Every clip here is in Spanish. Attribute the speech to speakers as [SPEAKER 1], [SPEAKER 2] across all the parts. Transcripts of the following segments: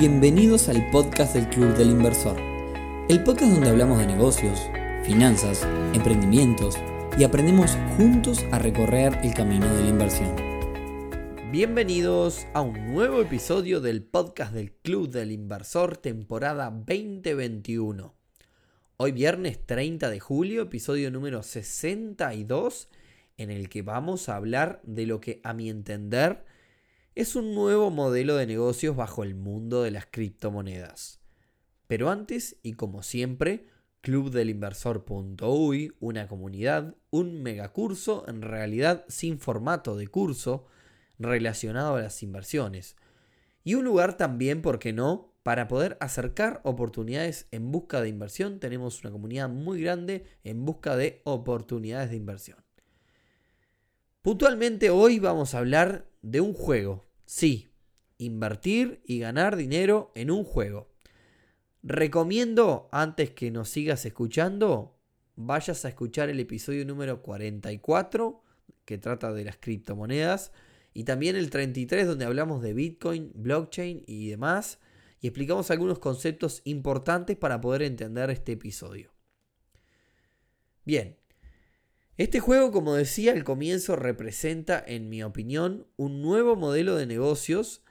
[SPEAKER 1] Bienvenidos al podcast del Club del Inversor, el podcast donde hablamos de negocios, finanzas, emprendimientos y aprendemos juntos a recorrer el camino de la inversión.
[SPEAKER 2] Bienvenidos a un nuevo episodio del podcast del Club del Inversor temporada 2021. Hoy viernes 30 de julio, episodio número 62, en el que vamos a hablar de lo que a mi entender es un nuevo modelo de negocios bajo el mundo de las criptomonedas. Pero antes, y como siempre, clubdelinversor.uy, una comunidad, un megacurso, en realidad sin formato de curso, relacionado a las inversiones. Y un lugar también, ¿por qué no?, para poder acercar oportunidades en busca de inversión. Tenemos una comunidad muy grande en busca de oportunidades de inversión. Puntualmente hoy vamos a hablar de un juego, Sí, invertir y ganar dinero en un juego. Recomiendo, antes que nos sigas escuchando, vayas a escuchar el episodio número 44, que trata de las criptomonedas, y también el 33, donde hablamos de Bitcoin, blockchain y demás, y explicamos algunos conceptos importantes para poder entender este episodio. Bien, este juego, como decía al comienzo, representa, en mi opinión, un nuevo modelo de negocios,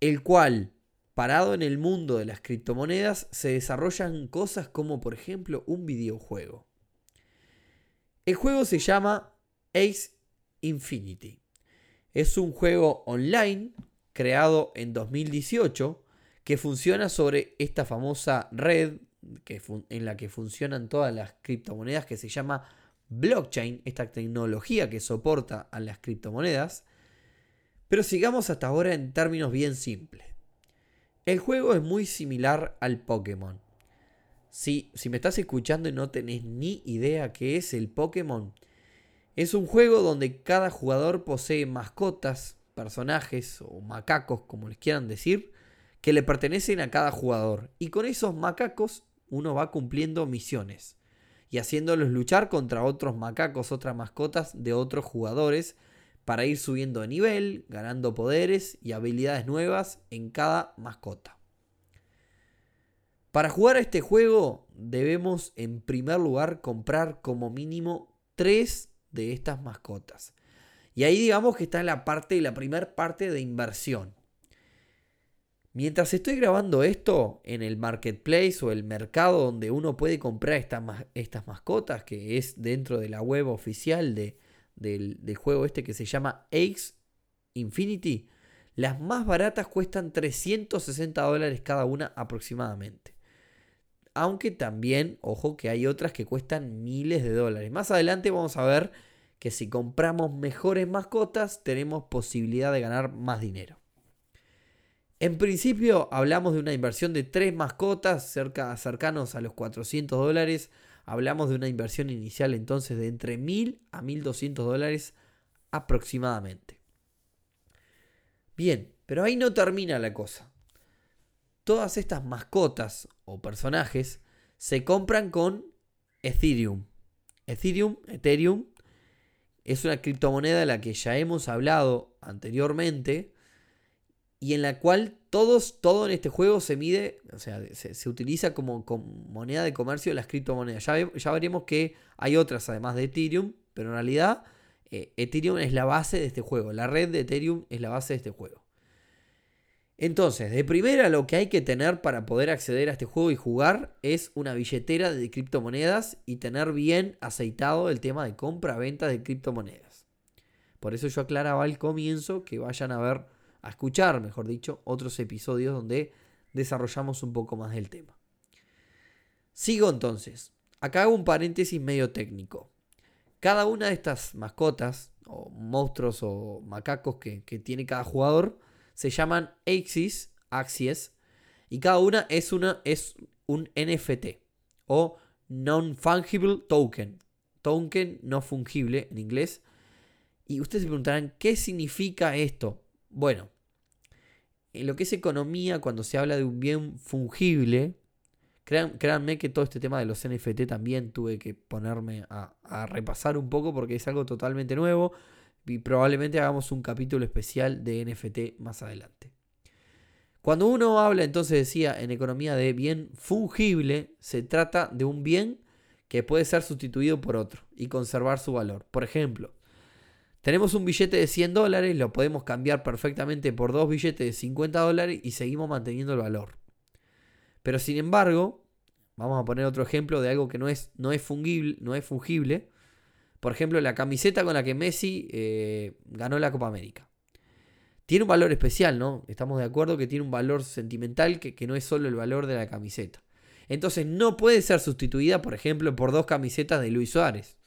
[SPEAKER 2] el cual, parado en el mundo de las criptomonedas, se desarrollan cosas como, por ejemplo, un videojuego. El juego se llama Ace Infinity. Es un juego online creado en 2018 que funciona sobre esta famosa red en la que funcionan todas las criptomonedas que se llama blockchain, esta tecnología que soporta a las criptomonedas. Pero sigamos hasta ahora en términos bien simples. El juego es muy similar al Pokémon. Si, si me estás escuchando y no tenés ni idea qué es el Pokémon, es un juego donde cada jugador posee mascotas, personajes o macacos, como les quieran decir, que le pertenecen a cada jugador. Y con esos macacos uno va cumpliendo misiones y haciéndolos luchar contra otros macacos, otras mascotas de otros jugadores para ir subiendo de nivel, ganando poderes y habilidades nuevas en cada mascota. Para jugar a este juego debemos en primer lugar comprar como mínimo tres de estas mascotas. Y ahí digamos que está la parte, la primera parte de inversión. Mientras estoy grabando esto en el marketplace o el mercado donde uno puede comprar estas mascotas, que es dentro de la web oficial de, del, del, juego este que se llama Ace Infinity, las más baratas cuestan 360 dólares cada una aproximadamente. Aunque también, ojo, que hay otras que cuestan miles de dólares. Más adelante vamos a ver que si compramos mejores mascotas tenemos posibilidad de ganar más dinero. En principio hablamos de una inversión de tres mascotas cerca, cercanos a los 400 dólares. Hablamos de una inversión inicial entonces de entre 1000 a 1200 dólares aproximadamente. Bien, pero ahí no termina la cosa. Todas estas mascotas o personajes se compran con Ethereum. Ethereum, Ethereum, es una criptomoneda de la que ya hemos hablado anteriormente y en la cual todos, todo en este juego se mide, o sea, se, utiliza como, moneda de comercio de las criptomonedas. Ya, ya, veremos que hay otras además de Ethereum, pero en realidad eh, Ethereum es la base de este juego. La red de Ethereum es la base de este juego. Entonces, de primera lo que hay que tener para poder acceder a este juego y jugar es una billetera de criptomonedas y tener bien aceitado el tema de compra-venta de criptomonedas. Por eso yo aclaraba al comienzo que vayan a ver a escuchar, mejor dicho, otros episodios donde desarrollamos un poco más del tema. Sigo entonces. Acá hago un paréntesis medio técnico. Cada una de estas mascotas, o monstruos o macacos que, tiene cada jugador, se llaman Axis, Axies, y cada una es, una, es un NFT, o Non-Fungible Token. Token no fungible en inglés. Y ustedes se preguntarán, ¿qué significa esto? Bueno, en lo que es economía, cuando se habla de un bien fungible, créanme que todo este tema de los NFT también tuve que ponerme a, repasar un poco porque es algo totalmente nuevo y probablemente hagamos un capítulo especial de NFT más adelante. Cuando uno habla, entonces decía, en economía de bien fungible, se trata de un bien que puede ser sustituido por otro y conservar su valor. Por ejemplo, tenemos un billete de 100 dólares, lo podemos cambiar perfectamente por dos billetes de 50 dólares y seguimos manteniendo el valor. Pero sin embargo, vamos a poner otro ejemplo de algo que no es, no es, fungible, no es fungible. Por ejemplo, la camiseta con la que Messi eh, ganó la Copa América tiene un valor especial, ¿no? Estamos de acuerdo que tiene un valor sentimental que, no es solo el valor de la camiseta. Entonces no puede ser sustituida, por ejemplo, por dos camisetas de Luis Suárez.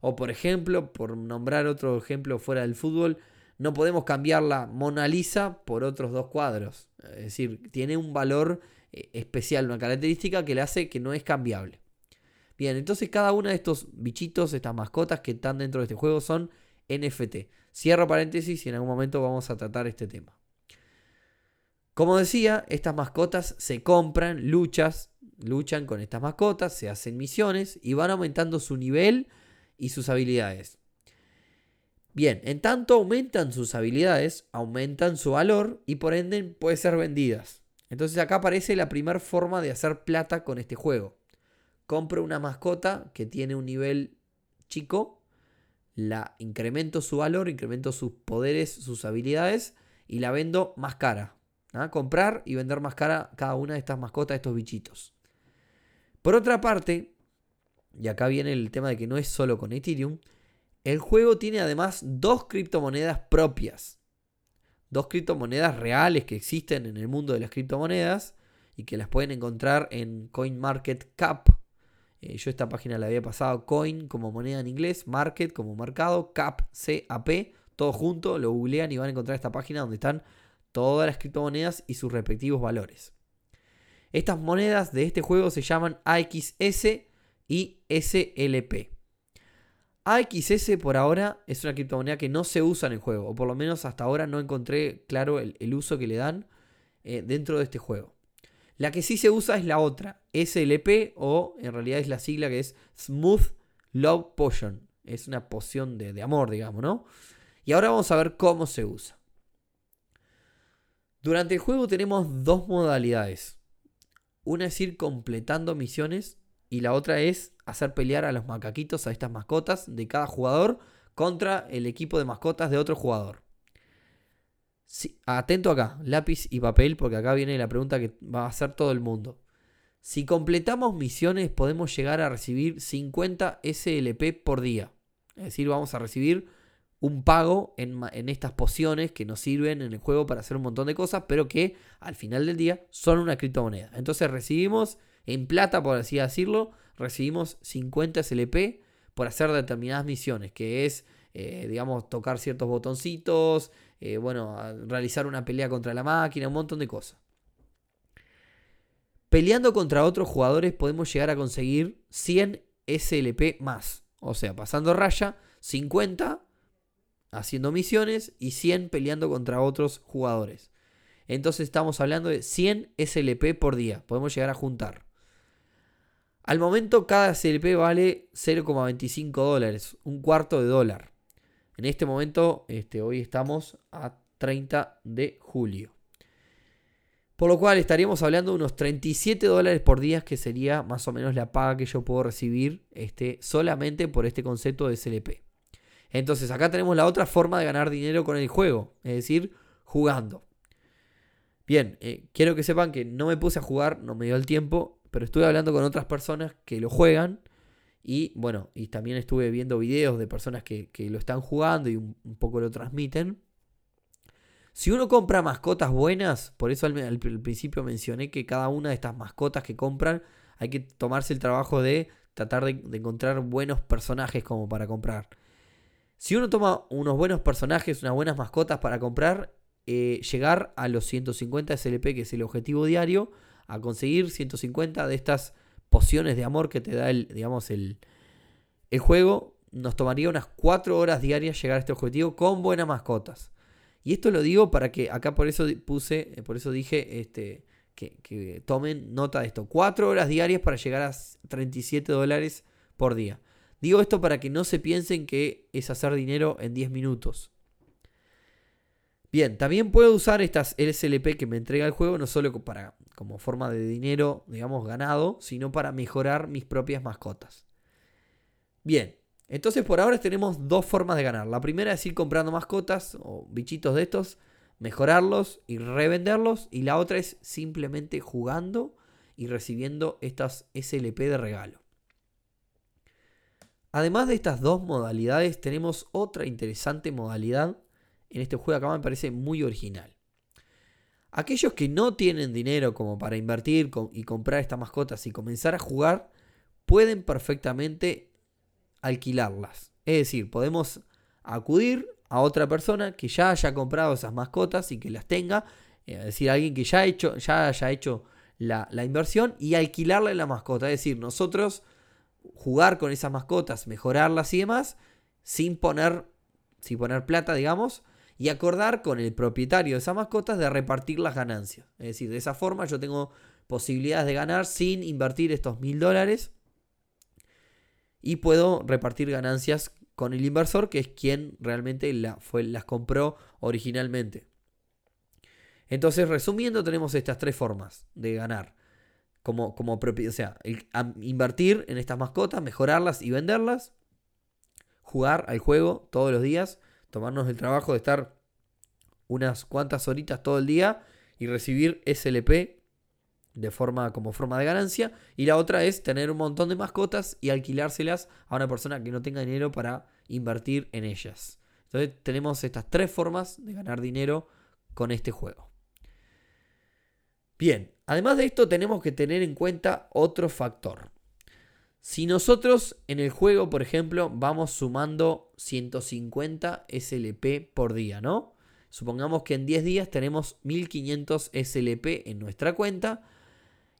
[SPEAKER 2] O por ejemplo, por nombrar otro ejemplo fuera del fútbol, no podemos cambiar la Mona Lisa por otros dos cuadros. Es decir, tiene un valor eh, especial, una característica que le hace que no es cambiable. Bien, entonces cada uno de estos bichitos, estas mascotas que están dentro de este juego son NFT. Cierro paréntesis y en algún momento vamos a tratar este tema. Como decía, estas mascotas se compran, luchas, luchan con estas mascotas, se hacen misiones y van aumentando su nivel y sus habilidades. Bien, en tanto aumentan sus habilidades, aumentan su valor y por ende pueden ser vendidas. Entonces acá aparece la primera forma de hacer plata con este juego. Compro una mascota que tiene un nivel chico la incremento su valor, incremento sus poderes, sus habilidades y la vendo más cara. ¿ah? Comprar y vender más cara cada una de estas mascotas, estos bichitos. Por otra parte, y acá viene el tema de que no es solo con Ethereum, el juego tiene además dos criptomonedas propias. Dos criptomonedas reales que existen en el mundo de las criptomonedas y que las pueden encontrar en CoinMarketCap, eh, yo esta página la había pasado coin como moneda en inglés, market como mercado, cap, C-A-P, todo junto, lo googlean y van a encontrar esta página donde están todas las criptomonedas y sus respectivos valores. Estas monedas de este juego se llaman AXS y SLP. AXS por ahora es una criptomoneda que no se usa en el juego, o por lo menos hasta ahora no encontré claro el, uso que le dan eh, dentro de este juego. La que sí se usa es la otra, SLP o en realidad es la sigla que es Smooth Love Potion. Es una poción de, amor, digamos, ¿no? Y ahora vamos a ver cómo se usa. Durante el juego tenemos dos modalidades. Una es ir completando misiones y la otra es hacer pelear a los macaquitos, a estas mascotas de cada jugador contra el equipo de mascotas de otro jugador atento acá, lápiz y papel, porque acá viene la pregunta que va a hacer todo el mundo. Si completamos misiones, podemos llegar a recibir 50 SLP por día. Es decir, vamos a recibir un pago en, en, estas pociones que nos sirven en el juego para hacer un montón de cosas, pero que al final del día son una criptomoneda. Entonces recibimos en plata, por así decirlo, recibimos 50 SLP por hacer determinadas misiones, que es, eh, digamos, tocar ciertos botoncitos, eh, bueno, realizar una pelea contra la máquina, un montón de cosas. Peleando contra otros jugadores podemos llegar a conseguir 100 SLP más. O sea, pasando raya, 50 haciendo misiones y 100 peleando contra otros jugadores. Entonces estamos hablando de 100 SLP por día. Podemos llegar a juntar. Al momento cada SLP vale 0,25 dólares, un cuarto de dólar. En este momento, este, hoy estamos a 30 de julio. Por lo cual estaríamos hablando de unos 37 dólares por día, que sería más o menos la paga que yo puedo recibir este, solamente por este concepto de SLP. Entonces acá tenemos la otra forma de ganar dinero con el juego, es decir, jugando. Bien, eh, quiero que sepan que no me puse a jugar, no me dio el tiempo, pero estuve hablando con otras personas que lo juegan y bueno, y también estuve viendo videos de personas que, lo están jugando y un, poco lo transmiten. Si uno compra mascotas buenas, por eso al, principio mencioné que cada una de estas mascotas que compran hay que tomarse el trabajo de tratar de, encontrar buenos personajes como para comprar. Si uno toma unos buenos personajes, unas buenas mascotas para comprar, eh, llegar a los 150 SLP, que es el objetivo diario, a conseguir 150 de estas pociones de amor que te da el, digamos, el, el juego, nos tomaría unas 4 horas diarias llegar a este objetivo con buenas mascotas. Y esto lo digo para que acá por eso puse, eh, por eso dije este, que, tomen nota de esto. 4 horas diarias para llegar a 37 dólares por día. Digo esto para que no se piensen que es hacer dinero en 10 minutos. Bien, también puedo usar estas SLP que me entrega el juego no solo para, como forma de dinero, digamos, ganado, sino para mejorar mis propias mascotas. Bien, entonces por ahora tenemos dos formas de ganar. La primera es ir comprando mascotas o bichitos de estos, mejorarlos y revenderlos. Y la otra es simplemente jugando y recibiendo estas SLP de regalo. Además de estas dos modalidades, tenemos otra interesante modalidad en este juego acá me parece muy original. Aquellos que no tienen dinero como para invertir y comprar estas mascotas y comenzar a jugar, pueden perfectamente alquilarlas. Es decir, podemos acudir a otra persona que ya haya comprado esas mascotas y que las tenga, eh, es decir, alguien que ya, hecho, ya haya hecho la, la inversión y alquilarle la mascota. Es decir, nosotros jugar con esas mascotas, mejorarlas y demás, sin poner, sin poner plata, digamos, y acordar con el propietario de esas mascotas de repartir las ganancias. Es decir, de esa forma yo tengo posibilidades de ganar sin invertir estos mil dólares y puedo repartir ganancias con el inversor que es quien realmente las compró originalmente. Entonces, resumiendo, tenemos estas tres formas de ganar. Como, como o sea, invertir en estas mascotas, mejorarlas y venderlas. Jugar al juego todos los días tomarnos el trabajo de estar unas cuantas horitas todo el día y recibir SLP de forma como forma de ganancia y la otra es tener un montón de mascotas y alquilárselas a una persona que no tenga dinero para invertir en ellas. Entonces tenemos estas tres formas de ganar dinero con este juego. Bien, además de esto tenemos que tener en cuenta otro factor. Si nosotros en el juego, por ejemplo, vamos sumando 150 SLP por día, ¿no? Supongamos que en 10 días tenemos 1500 SLP en nuestra cuenta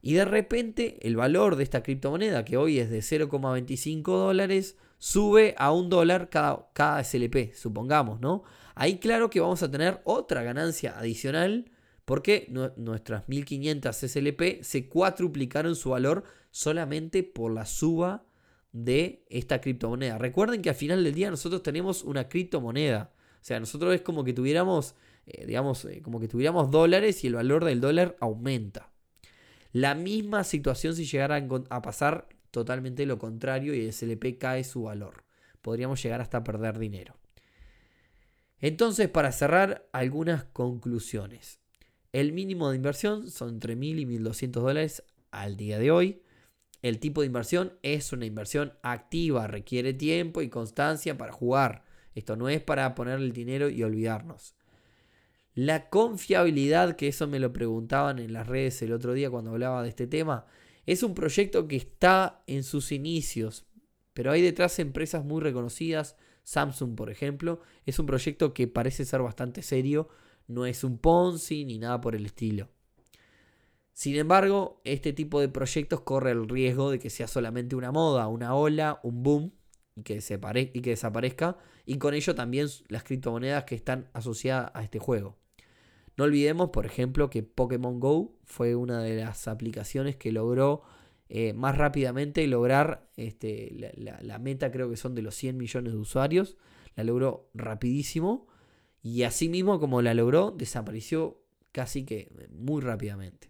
[SPEAKER 2] y de repente el valor de esta criptomoneda, que hoy es de 0,25 dólares, sube a un dólar cada, cada SLP, supongamos, ¿no? Ahí claro que vamos a tener otra ganancia adicional porque nuestras 1500 SLP se cuatruplicaron su valor solamente por la suba de esta criptomoneda. Recuerden que al final del día nosotros tenemos una criptomoneda. O sea, nosotros es como que tuviéramos, eh, digamos, eh, como que tuviéramos dólares y el valor del dólar aumenta. La misma situación si llegara a pasar totalmente lo contrario y el SLP cae su valor. Podríamos llegar hasta perder dinero. Entonces, para cerrar, algunas conclusiones. El mínimo de inversión son entre 1.000 y 1.200 dólares al día de hoy. El tipo de inversión es una inversión activa, requiere tiempo y constancia para jugar. Esto no es para poner el dinero y olvidarnos. La confiabilidad, que eso me lo preguntaban en las redes el otro día cuando hablaba de este tema, es un proyecto que está en sus inicios, pero hay detrás empresas muy reconocidas, Samsung por ejemplo, es un proyecto que parece ser bastante serio, no es un Ponzi ni nada por el estilo. Sin embargo, este tipo de proyectos corre el riesgo de que sea solamente una moda, una ola, un boom y que, y que desaparezca, y con ello también las criptomonedas que están asociadas a este juego. No olvidemos, por ejemplo, que Pokémon Go fue una de las aplicaciones que logró eh, más rápidamente lograr este, la, meta, creo que son de los 100 millones de usuarios. La logró rapidísimo y así mismo como la logró, desapareció casi que muy rápidamente.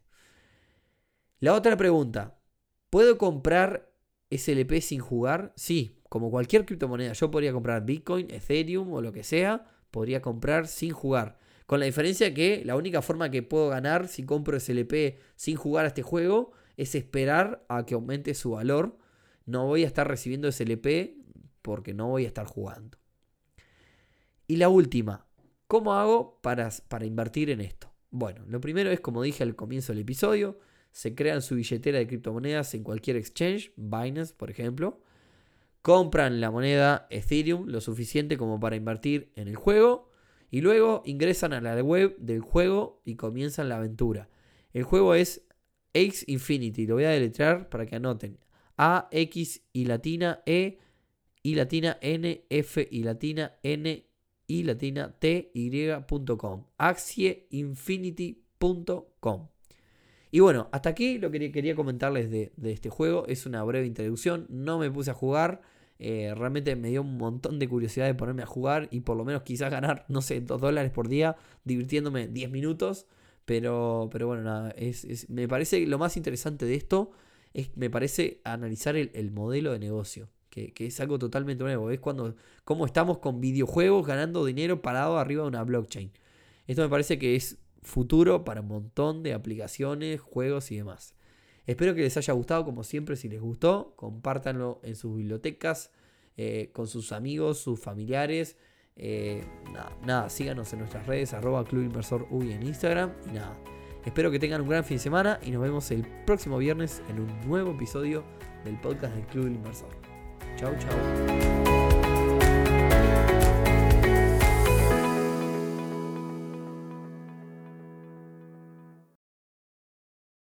[SPEAKER 2] La otra pregunta, ¿puedo comprar SLP sin jugar? Sí, como cualquier criptomoneda. Yo podría comprar Bitcoin, Ethereum o lo que sea, podría comprar sin jugar. Con la diferencia que la única forma que puedo ganar si compro SLP sin jugar a este juego es esperar a que aumente su valor. No voy a estar recibiendo SLP porque no voy a estar jugando. Y la última, ¿Cómo hago para, para invertir en esto? Bueno, lo primero es, como dije al comienzo del episodio, se crean su billetera de criptomonedas en cualquier exchange, Binance por ejemplo, compran la moneda Ethereum lo suficiente como para invertir en el juego y luego ingresan a la web del juego y comienzan la aventura. El juego es X Infinity, lo voy a deletrear para que anoten. A, X y latina E y latina N, F y latina N y latina ty.com. Axieinfinity.com. Y bueno, hasta aquí lo que quería comentarles de, este juego. Es una breve introducción. No me puse a jugar. Eh, realmente me dio un montón de curiosidad de ponerme a jugar y por lo menos quizás ganar, no sé, 2 dólares por día, divirtiéndome 10 minutos. Pero, pero bueno, nada, es, me parece lo más interesante de esto es, me parece, analizar el, modelo de negocio. Que, que, es algo totalmente nuevo. Es cuando cómo estamos con videojuegos ganando dinero parado arriba de una blockchain. Esto me parece que es futuro para un montón de aplicaciones, juegos y demás. Espero que les haya gustado, como siempre, si les gustó, compártanlo en sus bibliotecas, eh, con sus amigos, sus familiares. Eh, nada, síganos en nuestras redes, arroba Club Inversor UI en Instagram. Y nada, espero que tengan un gran fin de semana y nos vemos el próximo viernes en un nuevo episodio del podcast del Club Inversor. Chau, chau.